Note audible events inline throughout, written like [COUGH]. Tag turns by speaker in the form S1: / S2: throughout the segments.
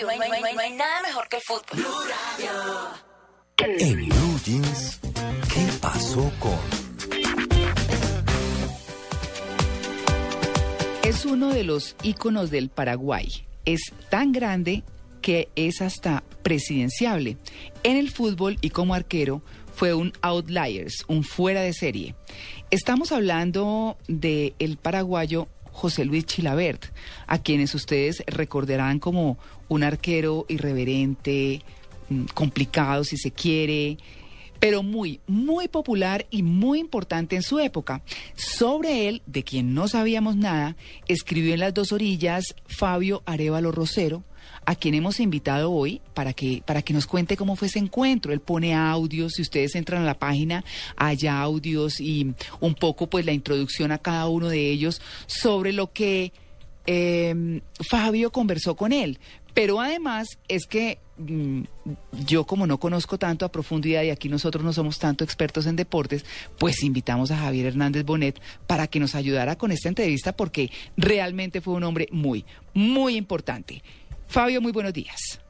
S1: Radio. No hay, no hay- no hay- no hay nada mejor que el fútbol.
S2: En Blue Jeans, ¿qué pasó con?
S3: Es uno de los íconos del Paraguay. Es tan grande que es hasta presidenciable. En el fútbol y como arquero fue un outliers, un fuera de serie. Estamos hablando de el paraguayo José Luis Chilabert, a quienes ustedes recordarán como un arquero irreverente, mm, complicado si se quiere, pero muy, muy popular y muy importante en su época. Sobre él, de quien no sabíamos nada, escribió en las dos orillas Fabio Arevalo Rosero, a quien hemos invitado hoy para que, para que nos cuente cómo fue ese encuentro. Él pone audios, si ustedes entran a la página, hay audios y un poco pues la introducción a cada uno de ellos sobre lo que eh, Fabio conversó con él. Pero además es que mm, yo como no conozco tanto a profundidad y aquí nosotros no somos tanto expertos en deportes, pues invitamos a Javier Hernández Bonet para que nos ayudara con esta entrevista porque realmente fue un hombre muy, muy importante. Fabio, muy buenos días.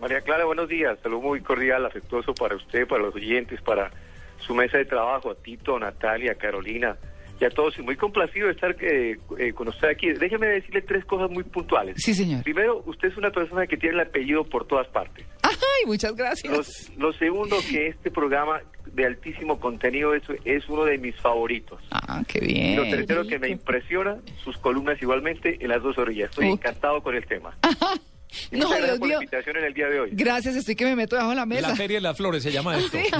S4: María Clara, buenos días. Saludo muy cordial, afectuoso para usted, para los oyentes, para su mesa de trabajo, a Tito, Natalia, Carolina y a todos. Y muy complacido de estar eh, eh, con usted aquí. Déjeme decirle tres cosas muy puntuales.
S3: Sí, señor.
S4: Primero, usted es una persona que tiene el apellido por todas partes.
S3: Ay, muchas gracias.
S4: Los- lo segundo, que este programa de altísimo contenido es, es uno de mis favoritos.
S3: Ah, qué
S4: Y
S3: bien.
S4: lo tercero que me impresiona, sus columnas igualmente en las dos orillas. Estoy encantado con el tema. [LAUGHS] Y
S3: No,
S4: muchas gracias
S3: Dios
S4: por
S3: mío.
S4: la invitación en el día de hoy.
S3: Gracias, estoy que me meto debajo de la mesa.
S5: La Feria de las Flores se llama esto. [LAUGHS]
S3: Sí.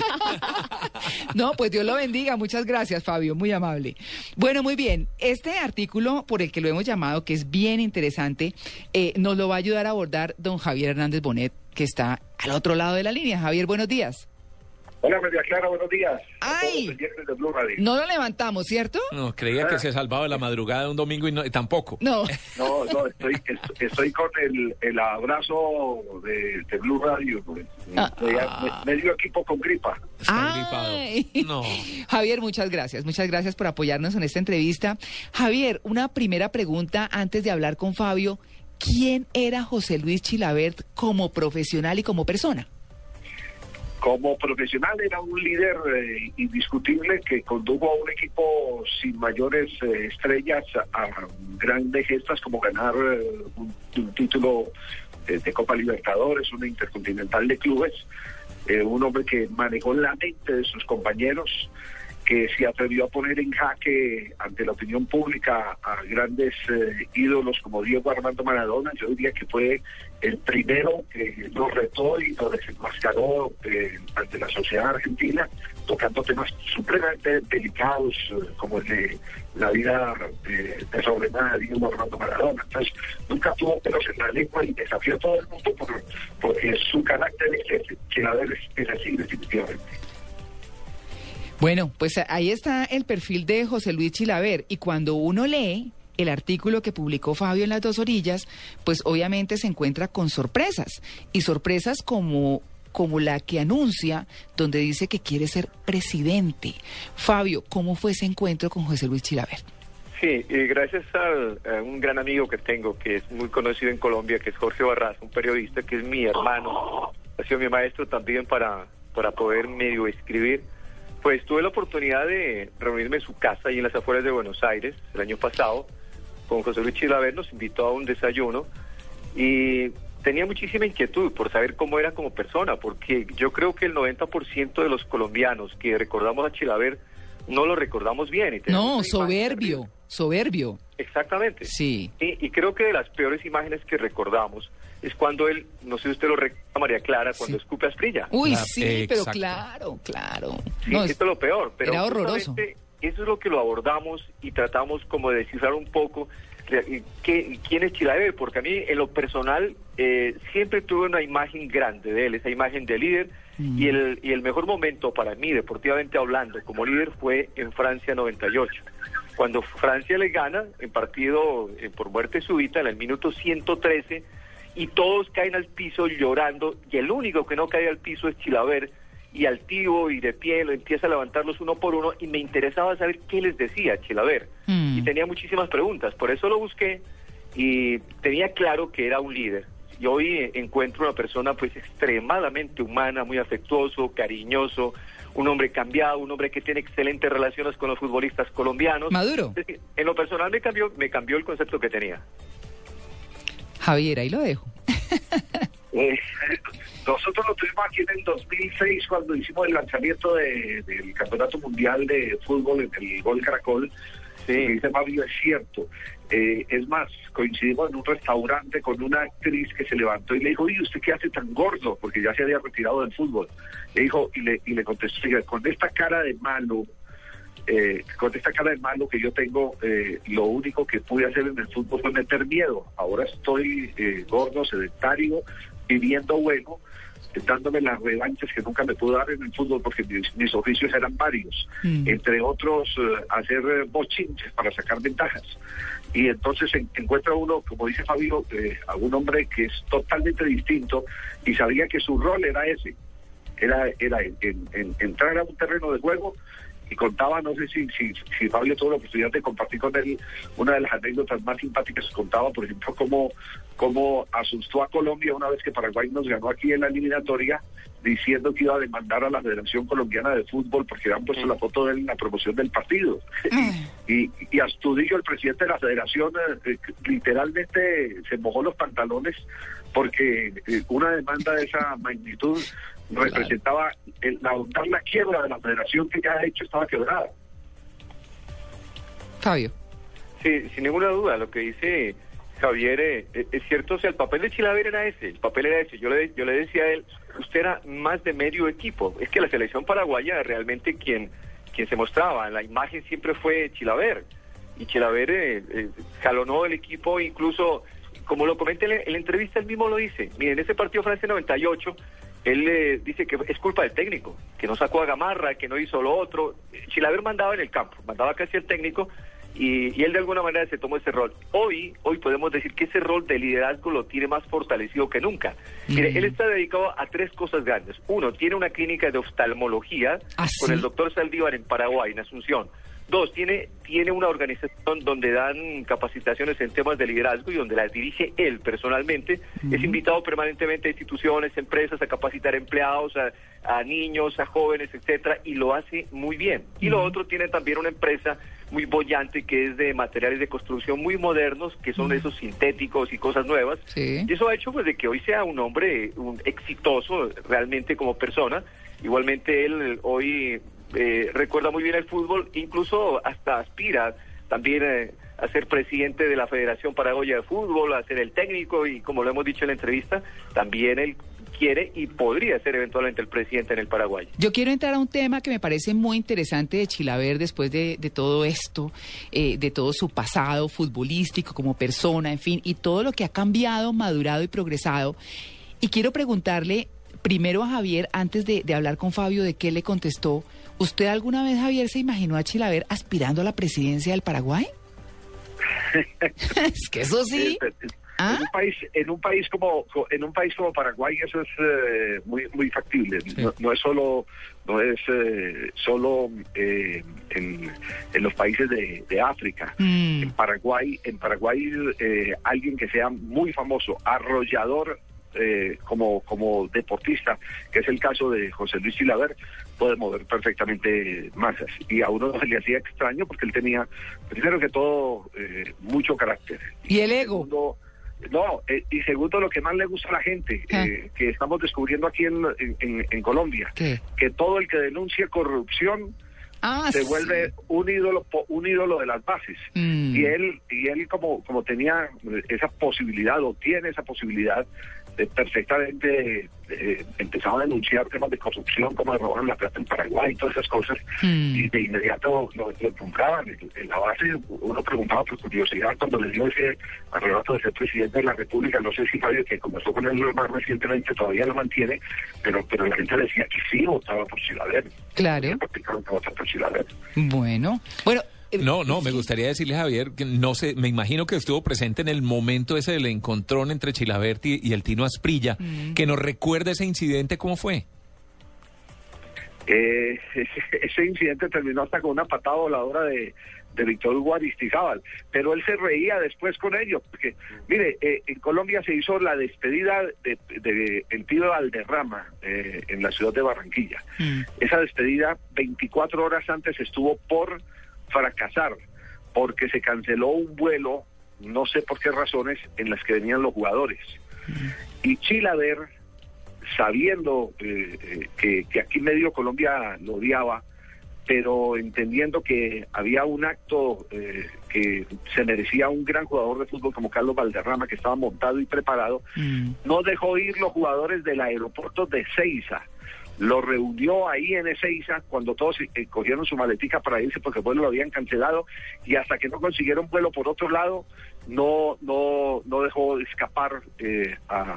S3: No, pues Dios lo bendiga. Muchas gracias, Fabio. Muy amable. Bueno, muy bien. Este artículo por el que lo hemos llamado, que es bien interesante, eh, nos lo va a ayudar a abordar don Javier Hernández Bonet, que está al otro lado de la línea. Javier, buenos días.
S6: Hola, María Clara, buenos días.
S3: Ay.
S6: de Blue Radio.
S3: No lo levantamos, ¿cierto?
S5: No, creía que se salvaba de la madrugada de un domingo y no, tampoco.
S3: No.
S6: No, no, estoy, est- estoy con el, el abrazo de, de Blue Radio. pues.
S3: Ah.
S6: Me- Medio equipo con gripa.
S3: Ay.
S5: No.
S3: Javier, muchas gracias. Muchas gracias por apoyarnos en esta entrevista. Javier, una primera pregunta antes de hablar con Fabio. ¿Quién era José Luis Chilabert como profesional y como persona?
S6: Como profesional era un líder eh, indiscutible que condujo a un equipo sin mayores eh, estrellas a, grandes gestas como ganar eh, un, título de Copa Libertadores, una intercontinental de clubes, un hombre que manejó la mente de sus compañeros, que se atrevió a poner en jaque ante la opinión pública a grandes eh, ídolos como Diego Armando Maradona. Yo diría que fue el primero que lo retó y lo desenmascaró eh, ante la sociedad argentina, tocando temas supremamente delicados eh, como el de la vida eh, desordenada de Diego Armando Maradona. Entonces, nunca tuvo pelos en la lengua y desafió a todo el mundo por, porque su carácter es que él es, es así definitivamente.
S3: Bueno, pues ahí está el perfil de José Luis Chilaver y cuando uno lee el artículo que publicó Fabio en las dos orillas, pues obviamente se encuentra con sorpresas y sorpresas como como la que anuncia donde dice que quiere ser presidente. Fabio, ¿cómo fue ese encuentro con José Luis Chilaver?
S4: Sí, y gracias a un gran amigo que tengo, que es muy conocido en Colombia, que es Jorge Barraza, un periodista que es mi hermano, ha sido mi maestro también para, para poder medio escribir. Pues tuve la oportunidad de reunirme en su casa y en las afueras de Buenos Aires el año pasado con José Luis Chilaver, nos invitó a un desayuno y tenía muchísima inquietud por saber cómo era como persona, porque yo creo que el 90% de los colombianos que recordamos a Chilaver no lo recordamos bien. y
S3: No, soberbio, soberbio.
S4: Exactamente.
S3: Sí.
S4: Y, y creo que de las peores imágenes que recordamos es cuando él, no sé si usted lo recuerda, María Clara, cuando escupe a Asprilla.
S3: Uy, sí, pero
S5: exacto.
S3: claro, claro.
S4: Sí,
S3: No,
S4: esto es lo peor. Pero
S3: era horroroso.
S4: Eso es lo que lo abordamos y tratamos como de descifrar un poco ¿Y qué- y ¿Quién es Chilaver? Porque a mí, en lo personal, eh, siempre tuve una imagen grande de él, esa imagen de líder. Y, el, y el mejor momento para mí, deportivamente hablando, como líder, fue en Francia 98. Cuando Francia le gana en partido eh, por muerte súbita, en el minuto 113, y todos caen al piso llorando, y el único que no cae al piso es Chilaver, y altivo y de pie lo empieza a levantarlos uno por uno, y me interesaba saber qué les decía Chilaver.
S3: Mm.
S4: Y tenía muchísimas preguntas, por eso lo busqué, y tenía claro que era un líder. Y hoy encuentro una persona pues extremadamente humana, muy afectuoso, cariñoso, un hombre cambiado, un hombre que tiene excelentes relaciones con los futbolistas colombianos.
S3: Maduro.
S4: En lo personal me cambió, me cambió el concepto que tenía.
S3: Javier, ahí lo dejo. [LAUGHS]
S6: Eh, nosotros lo tuvimos aquí en el 2006 cuando hicimos el lanzamiento de- del Campeonato Mundial de Fútbol en el Gol Caracol.
S4: Sí.
S6: Lo que dice Fabio es cierto. Eh, es más, coincidimos en un restaurante con una actriz que se levantó y le dijo, ¿y usted qué hace tan gordo? Porque ya se había retirado del fútbol. Le dijo, y le, y le contestó, "Oiga, con esta cara de malo, eh, con esta cara de malo que yo tengo, eh, lo único que pude hacer en el fútbol fue meter miedo. Ahora estoy eh, gordo, sedentario, viviendo bueno, eh, dándome las revanchas que nunca me pude dar en el fútbol porque mis, mis oficios eran varios,
S3: Mm.
S6: entre otros eh, hacer eh, bochinches para sacar ventajas. Y entonces en- encuentra uno, como dice Fabio, a un hombre que es totalmente distinto y sabía que su rol era ese, era, era en- en- en- entrar a un terreno de juego y contaba, no sé si, si, si Fabio tuvo la oportunidad de compartir con él una de las anécdotas más simpáticas, contaba, por ejemplo, cómo, cómo asustó a Colombia una vez que Paraguay nos ganó aquí en la eliminatoria, diciendo que iba a demandar a la Federación Colombiana de Fútbol porque habían puesto la foto de él en la promoción del partido. [LAUGHS] y, y Astudillo, el presidente de la federación, eh, eh, literalmente se mojó los pantalones porque eh, una demanda de esa magnitud representaba el, la, dar la quiebra de la federación que ya de hecho estaba quebrada.
S3: Fabio.
S4: Sí, sin ninguna duda, lo que dice Javier eh, eh, es cierto, o sea, el papel de Chilaver era ese, el papel era ese. Yo le, yo le decía a él, usted era más de medio equipo. Es que la selección paraguaya realmente quien, quien se mostraba, en la imagen siempre fue Chilaver. Y Chilaver eh, eh, jalonó el equipo, incluso, como lo comenta en la, en la entrevista, él mismo lo dice. Miren, en ese partido Francia 98, él eh, dice que es culpa del técnico, que no sacó a Gamarra, que no hizo lo otro. Chilaver mandaba en el campo, mandaba casi el técnico y, y él de alguna manera se tomó ese rol. Hoy, hoy podemos decir que ese rol de liderazgo lo tiene más fortalecido que nunca. Mire, él está dedicado a tres cosas grandes. Uno, tiene una clínica de oftalmología
S3: ¿Ah,
S4: con
S3: sí?
S4: el doctor Saldívar en Paraguay, en Asunción. Dos, tiene, tiene una organización donde dan capacitaciones en temas de liderazgo y donde las dirige él personalmente. Es invitado permanentemente a instituciones, empresas, a capacitar empleados, a, a niños, a jóvenes, etcétera, y lo hace muy bien. Y lo otro, tiene también una empresa muy bollante que es de materiales de construcción muy modernos, que son esos sintéticos y cosas nuevas.
S3: Sí.
S4: Y eso ha hecho pues de que hoy sea un hombre un exitoso realmente como persona. Igualmente él hoy eh, recuerda muy bien el fútbol, incluso hasta aspira también eh, a ser presidente de la Federación Paraguaya de Fútbol, a ser el técnico y como lo hemos dicho en la entrevista, también él quiere y podría ser eventualmente el presidente en el Paraguay.
S3: Yo quiero entrar a un tema que me parece muy interesante de Chilaver después de, todo esto, eh, de todo su pasado futbolístico como persona, en fin, y todo lo que ha cambiado, madurado y progresado. Y quiero preguntarle primero a Javier, antes de hablar con Fabio, de qué le contestó. ¿Usted alguna vez, Javier, se imaginó a Chilaver aspirando a la presidencia del Paraguay? [LAUGHS] es que eso sí. ¿Ah?
S6: En un país, en un país como co- en un país como Paraguay eso es eh, muy muy factible. No, no es solo no es eh, solo eh, en, en los países de, de África.
S3: Mm.
S6: En Paraguay, en Paraguay eh, alguien que sea muy famoso, arrollador eh, como como deportista, que es el caso de José Luis Chilaver, puede mover perfectamente masas. Y a uno se le hacía extraño porque él tenía, primero que todo, eh, mucho carácter.
S3: ¿Y el ego?
S6: Segundo, no, eh, y segundo, lo que más le gusta a la gente,
S3: Ah.
S6: eh, que estamos descubriendo aquí en, en- en- Colombia,
S3: ¿Qué?
S6: que todo el que denuncia corrupción
S3: Ah,
S6: se
S3: sí.
S6: vuelve un ídolo un ídolo de las bases.
S3: Mm.
S6: Y él, y él como, como tenía esa posibilidad, o tiene esa posibilidad perfectamente eh, empezaba a denunciar temas de corrupción, como de robar la plata en Paraguay y todas esas cosas, y de inmediato lo, tumbaban. En, la base uno preguntaba por curiosidad cuando le dio ese arrebato de ser presidente de la República, no sé si Fabio, que comenzó con él más recientemente, todavía lo mantiene, pero pero la gente decía que sí votaba por Chilaver.
S3: Claro.
S6: Que votaba por Chilaver.
S3: Bueno, bueno. Eh,
S5: No, no, me gustaría decirle, Javier, que no sé, me imagino que estuvo presente en el momento ese del encontrón entre Chilaberti y el Tino Asprilla, que nos recuerda ese incidente, ¿cómo fue?
S6: Eh, ese, [LAUGHS] ese incidente terminó hasta con una patada voladora de, de Víctor Hugo Aristizábal, pero él se reía después con ello, porque, mire, eh, en Colombia se hizo la despedida de, de el Pido Valderrama eh, en la ciudad de Barranquilla. Esa despedida 24 horas antes estuvo por fracasar, porque se canceló un vuelo, no sé por qué razones, en las que venían los jugadores. Y Chilaver, sabiendo eh, eh, que, que aquí medio Colombia lo odiaba, pero entendiendo que había un acto eh, que se merecía un gran jugador de fútbol como Carlos Valderrama, que estaba montado y preparado, no dejó ir los jugadores del aeropuerto de Ceiza. Lo reunió ahí en Ezeiza cuando todos eh, cogieron su maletica para irse porque el vuelo lo habían cancelado y hasta que no consiguieron vuelo por otro lado no no no dejó escapar eh, a,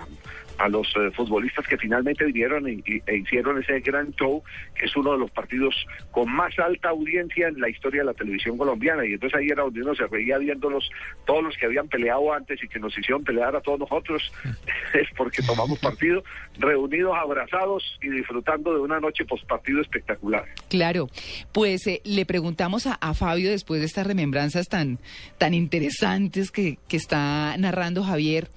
S6: a los eh, futbolistas que finalmente vinieron y- e hicieron ese gran show que es uno de los partidos con más alta audiencia en la historia de la televisión colombiana. Y entonces ahí era donde uno se reía viéndolos todos los que habían peleado antes y que nos hicieron pelear a todos nosotros [LAUGHS] es porque tomamos partido reunidos abrazados y disfrutando de una noche post partido espectacular.
S3: Claro, pues eh, le preguntamos a, a Fabio después de estas remembranzas tan, tan interesantes que, que está narrando Javier,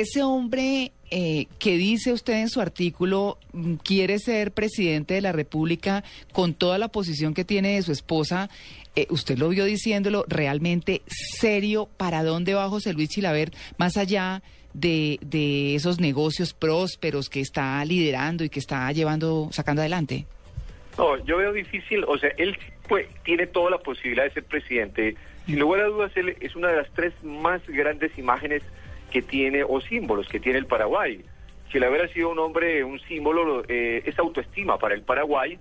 S3: ese hombre eh, que dice usted en su artículo mm, quiere ser presidente de la República con toda la posición que tiene de su esposa, eh, usted lo vio diciéndolo realmente serio, ¿para dónde va José Luis Chilaver más allá? De, de esos negocios prósperos que está liderando y que está llevando, sacando adelante.
S4: No, yo veo difícil, o sea, él pues, tiene toda la posibilidad de ser presidente. Sin lugar a dudas, él es una de las tres más grandes imágenes que tiene, o símbolos que tiene el Paraguay. Chilaver ha sido un hombre, un símbolo, eh, es autoestima para el Paraguay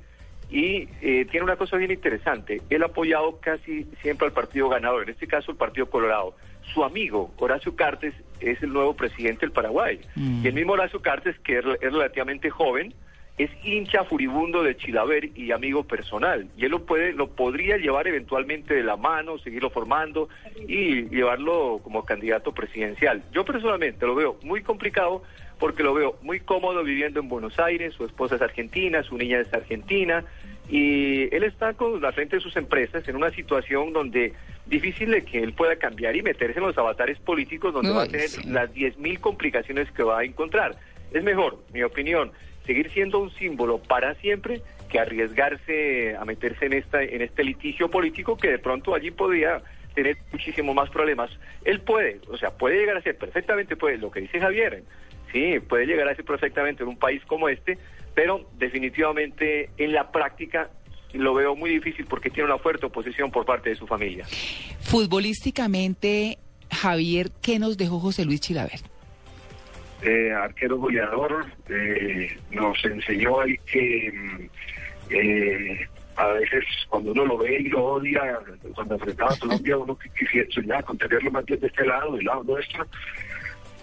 S4: y eh, tiene una cosa bien interesante. Él ha apoyado casi siempre al partido ganador, en este caso el Partido Colorado. Su amigo, Horacio Cartes, es el nuevo presidente del Paraguay. Y el mismo Horacio Cartes, que es, es relativamente joven, es hincha furibundo de Chilaver y amigo personal. Y él lo puede, lo podría llevar eventualmente de la mano, seguirlo formando y llevarlo como candidato presidencial. Yo personalmente lo veo muy complicado porque lo veo muy cómodo viviendo en Buenos Aires, su esposa es argentina, su niña es argentina, y él está con la frente de sus empresas en una situación donde difícil de que él pueda cambiar y meterse en los avatares políticos donde va a tener
S3: sí.
S4: las 10.000 complicaciones que va a encontrar. Es mejor, mi opinión, seguir siendo un símbolo para siempre que arriesgarse a meterse en esta en este litigio político que de pronto allí podría tener muchísimo más problemas. Él puede, o sea, puede llegar a ser perfectamente, puede, lo que dice Javier, sí, puede llegar a ser perfectamente en un país como este, pero definitivamente en la práctica lo veo muy difícil porque tiene una fuerte oposición por parte de su familia.
S3: Futbolísticamente, Javier, ¿qué nos dejó José Luis Chilaver?
S6: Eh, arquero goleador, eh, nos enseñó ahí que mm, eh, a veces cuando uno lo ve y lo odia, cuando enfrentaba a Colombia, uno quisiera soñar con tenerlo más bien de este lado, del lado nuestro,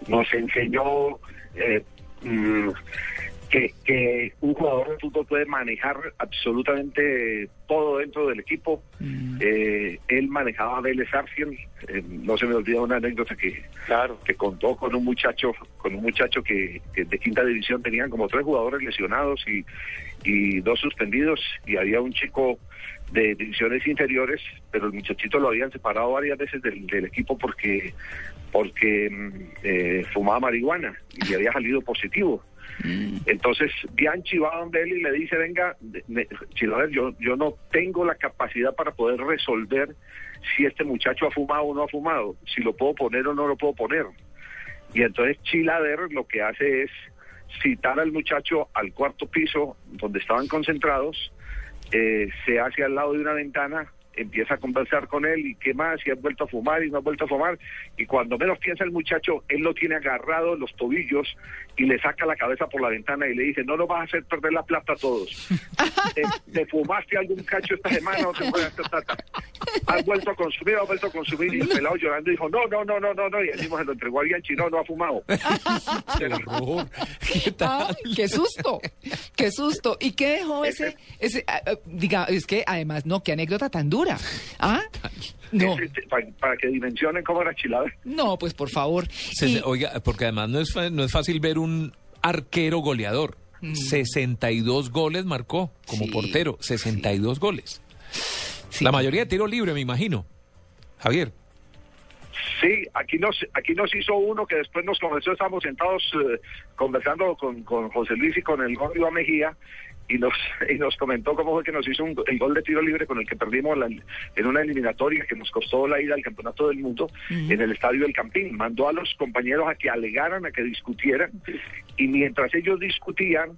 S6: nos enseñó eh, mm, que, que un jugador de fútbol puede manejar absolutamente todo dentro del equipo. Eh, él manejaba a Vélez Arfield, eh, no se me olvida una anécdota que,
S4: Claro.
S6: que contó con un muchacho, con un muchacho que, que de quinta división tenían como tres jugadores lesionados y, y dos suspendidos y había un chico de divisiones inferiores, pero el muchachito lo habían separado varias veces del, del equipo porque porque mm, eh, fumaba marihuana y había salido positivo. Entonces Bianchi va donde él y le dice, venga, Chilaver, yo, yo no tengo la capacidad para poder resolver si este muchacho ha fumado o no ha fumado, si lo puedo poner o no lo puedo poner. Y entonces Chilaver lo que hace es citar al muchacho al cuarto piso donde estaban concentrados, eh, se hace al lado de una ventana, empieza a conversar con él y qué más, y has vuelto a fumar y no has vuelto a fumar. Y cuando menos piensa el muchacho, él lo tiene agarrado en los tobillos y le saca la cabeza por la ventana y le dice, no nos vas a hacer perder la plata a todos. ¿Te, te fumaste algún cacho esta semana o te fumaste plata? Has vuelto a consumir, has vuelto a consumir. Y el pelado llorando dijo, no, no, no, no, no, no. Y así se lo entregó a Bianchi, no, no ha fumado.
S5: Qué horror. ¿Qué tal?
S3: Ay, qué susto, qué susto. ¿Y qué dejó ese, ese, ah, ah, diga, es que además, no, qué anécdota tan dura. ¿Ah? No,
S6: para, para que dimensionen cómo era Chilaver.
S3: no, pues por favor.
S5: Se-
S3: Y-
S5: oiga, porque además no es, fa- no es fácil ver un arquero goleador. 62 goles marcó como
S3: Mm. Sí,
S5: portero. 62 goles.
S3: sí.
S5: La mayoría de tiro libre, me imagino. Javier.
S6: Sí, aquí nos, aquí nos hizo uno que después nos convenció, estábamos sentados eh, conversando con, con José Luis y con el gol Iván Mejía y nos, [LAUGHS] y nos comentó cómo fue que nos hizo un- el gol de tiro libre con el que perdimos la- en una eliminatoria que nos costó la ida al Campeonato del Mundo en el Estadio del Campín. Mandó a los compañeros a que alegaran, a que discutieran y mientras ellos discutían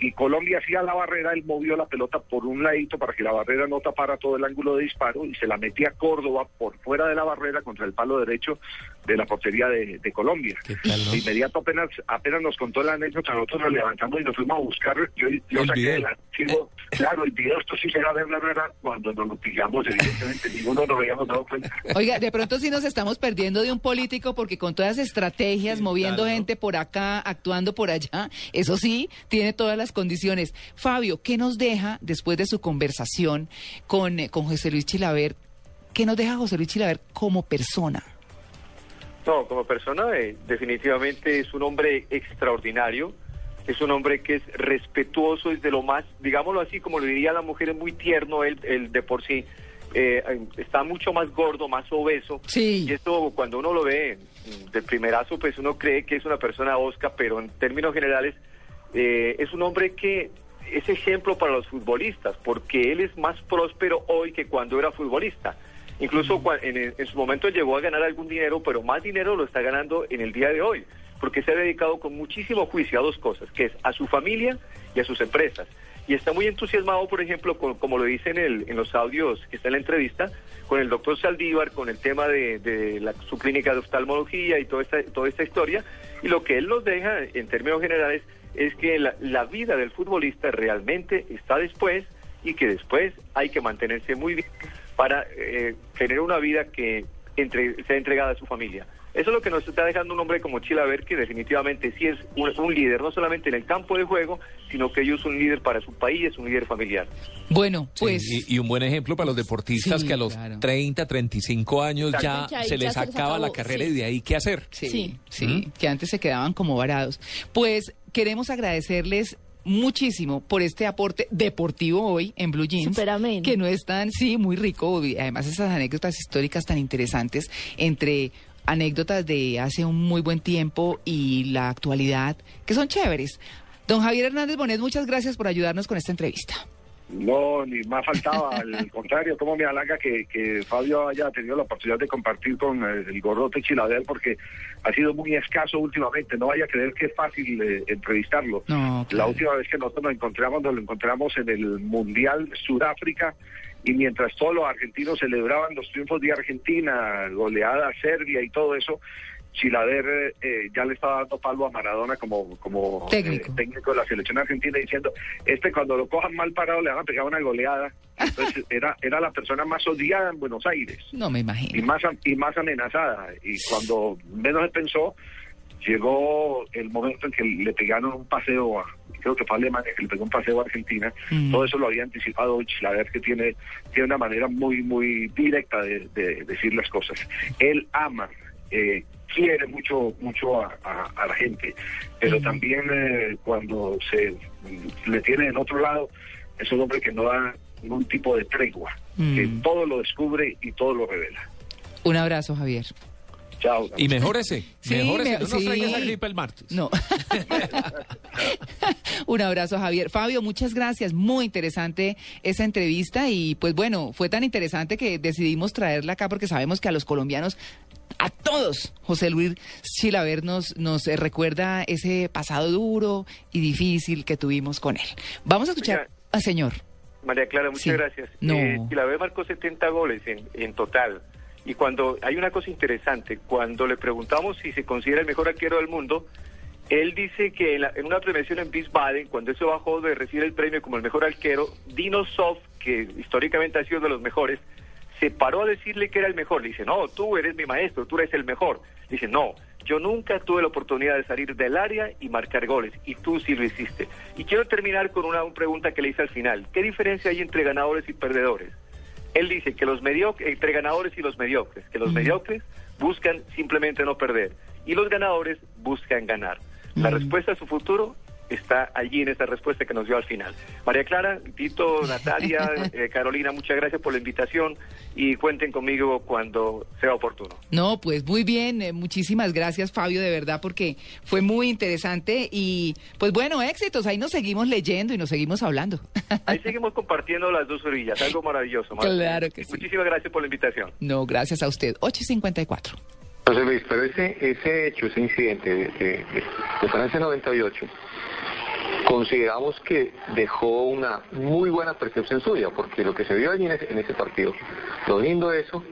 S6: y Colombia hacía la barrera, él movió la pelota por un ladito para que la barrera no tapara todo el ángulo de disparo y se la metía a Córdoba por fuera de la barrera contra el palo derecho de la portería de, de Colombia.
S5: ¿Qué tal, no?
S6: De inmediato apenas apenas nos contó la anécdota, nosotros nos levantamos y nos fuimos a buscar. Yo, yo saqué el Claro, el video, esto sí será ver la verdad cuando nos lo pillamos, evidentemente, ninguno nos habíamos dado cuenta.
S3: Oiga, de pronto sí nos estamos perdiendo de un político porque con todas las estrategias, moviendo
S5: claro.
S3: gente por acá, actuando por allá, eso sí, tiene todas las condiciones. Fabio, ¿qué nos deja después de su conversación con, eh, con José Luis Chilaver? ¿Qué nos deja José Luis Chilaver como persona?
S4: No, como persona eh, definitivamente es un hombre extraordinario, es un hombre que es respetuoso, es de lo más, digámoslo así, como lo diría la mujer, es muy tierno, él, él de por sí eh, está mucho más gordo, más obeso.
S3: Sí.
S4: Y esto cuando uno lo ve mm, de primerazo, pues uno cree que es una persona osca, pero en términos generales eh, es un hombre que es ejemplo para los futbolistas, porque él es más próspero hoy que cuando era futbolista. Incluso cua- en, en su momento llegó a ganar algún dinero, pero más dinero lo está ganando en el día de hoy, porque se ha dedicado con muchísimo juicio a dos cosas, que es a su familia y a sus empresas. Y está muy entusiasmado, por ejemplo, como lo dice en, el, en los audios que está en la entrevista, con el doctor Saldívar, con el tema de, de la- su clínica de oftalmología y toda esta, toda esta historia. Y lo que él nos deja, en términos generales, es que la, la vida del futbolista realmente está después y que después hay que mantenerse muy bien para eh, tener una vida que entre, sea entregada a su familia. Eso es lo que nos está dejando un hombre como Chilaver, que definitivamente sí es un, un líder, no solamente en el campo de juego, sino que ellos es un líder para su país, es un líder familiar.
S3: Bueno,
S5: Sí,
S3: pues...
S5: y, y un buen ejemplo para los deportistas
S3: Sí,
S5: que a los
S3: claro.
S5: 30, 35 años ya se
S7: ya
S5: les
S7: se les
S5: acaba la carrera
S7: sí.
S5: y de ahí qué hacer.
S3: Sí,
S7: Sí.
S3: sí, que antes se quedaban como varados. Pues queremos agradecerles muchísimo por este aporte deportivo hoy en Blue Jeans. Que no es tan, sí, muy rico. y Además, esas anécdotas históricas tan interesantes entre anécdotas de hace un muy buen tiempo y la actualidad, que son chéveres. Don Javier Hernández Bonet, muchas gracias por ayudarnos con esta entrevista.
S6: No, ni más faltaba, [LAUGHS] al contrario, como me halaga que, que Fabio haya tenido la oportunidad de compartir con eh, el gorrote Chiladel, porque ha sido muy escaso últimamente, no vaya a creer que es fácil eh, entrevistarlo.
S3: No,
S6: La última vez que nosotros nos encontramos, nos lo encontramos en el Mundial Sudáfrica, y mientras todos los argentinos celebraban los triunfos de Argentina, goleada a Serbia y todo eso, Chilader eh, ya le estaba dando palo a Maradona como, como
S3: Técnico.
S6: eh, técnico de la selección argentina diciendo, este cuando lo cojan mal parado le van a pegar una goleada. Entonces [LAUGHS] era, era la persona más odiada en Buenos Aires
S3: No me
S6: y
S3: imagino.
S6: más, am- y más amenazada. Y cuando menos se pensó, llegó el momento en que le pegaron un paseo a, creo que fue Alemania, que le pegó un paseo a Argentina.
S3: Mm.
S6: Todo eso lo había anticipado Chilaver, que tiene, tiene una manera muy, muy directa de, de decir las cosas. Él ama, eh, quiere mucho, mucho a, a- a la gente, pero también eh, cuando se mm, le tiene en otro lado, es un hombre que no da ningún tipo de tregua, que
S3: Mm.
S6: todo lo descubre y todo lo revela.
S3: Un abrazo, Javier.
S6: Chao.
S5: Y mejórese,
S3: Sí,
S5: mejórese.
S3: me-
S5: no nos
S3: sí.
S5: traiga esa gripe el martes.
S3: No. [LAUGHS] Un abrazo, Javier. Fabio, muchas gracias. Muy interesante esa entrevista y pues bueno, fue tan interesante que decidimos traerla acá porque sabemos que a los colombianos, a todos, José Luis Chilaver nos, nos recuerda ese pasado duro y difícil que tuvimos con él. Vamos a escuchar
S4: Oiga.
S3: al señor.
S4: María Clara, muchas
S3: Sí.
S4: gracias.
S3: No.
S4: Eh, Chilaver marcó 70 goles en, en total. Y cuando hay una cosa interesante, cuando le preguntamos si se considera el mejor arquero del mundo, él dice que en, la- en una premiación en Wiesbaden, cuando eso bajó de recibir el premio como el mejor arquero, Dino Sof, que históricamente ha sido de los mejores, se paró a decirle que era el mejor. Le dice, no, tú eres mi maestro, tú eres el mejor. Dice, no, yo nunca tuve la oportunidad de salir del área y marcar goles, y tú sí lo hiciste. Y quiero terminar con una pregunta que le hice al final. ¿Qué diferencia hay entre ganadores y perdedores? Él dice que los mediocres, entre ganadores y los mediocres, que los mediocres buscan simplemente no perder y los ganadores buscan ganar. La respuesta a su futuro está allí en esa respuesta que nos dio al final. María Clara, Tito, [LAUGHS] Natalia, eh, Carolina, muchas gracias por la invitación y cuenten conmigo cuando sea oportuno.
S3: No, pues muy bien, eh, muchísimas gracias Fabio, de verdad, porque fue muy interesante y pues bueno, éxitos, ahí nos seguimos leyendo y nos seguimos hablando. [LAUGHS]
S4: Ahí seguimos compartiendo las dos orillas, algo maravilloso. Marta.
S3: Claro que sí.
S4: Muchísimas gracias por la invitación.
S3: No, gracias a usted. 8.54.
S8: José Luis, pero ese, ese hecho, ese incidente de, de, de Francia 98, consideramos que dejó una muy buena percepción suya, porque lo que se vio allí en ese, en ese partido, lo lindo de eso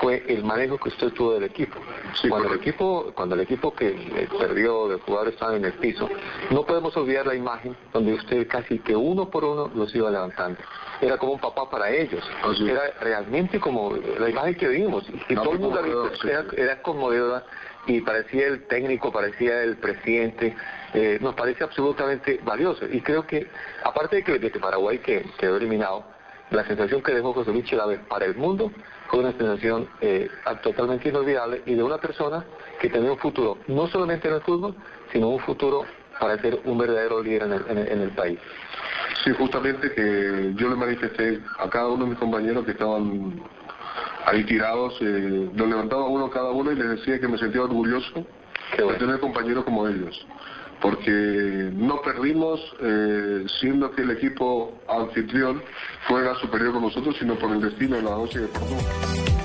S8: fue el manejo que usted tuvo del equipo. cuando el equipo, cuando el equipo que perdió de jugadores estaba en el piso, no podemos olvidar la imagen donde usted casi que uno por uno los iba levantando. Era como un papá para ellos. Era realmente como la imagen que vimos. Y todo el mundo la vio, era, era conmovedora y parecía el técnico, parecía el presidente, eh, nos parece absolutamente valioso. Y creo que, aparte de que, de que Paraguay que, quedó eliminado, la sensación que dejó José Luis Chilaver para el mundo fue una sensación eh, totalmente inolvidable y de una persona que tenía un futuro, no solamente en el fútbol, sino un futuro para ser un verdadero líder en el, en el, en el país.
S9: Sí, justamente que yo le manifesté a cada uno de mis compañeros que estaban ahí tirados, eh, los levantaba uno cada uno y les decía que me sentía orgulloso de tener compañeros como ellos. Porque no perdimos eh, siendo que el equipo anfitrión fuera superior con nosotros, sino por el destino de la noche de Portugal.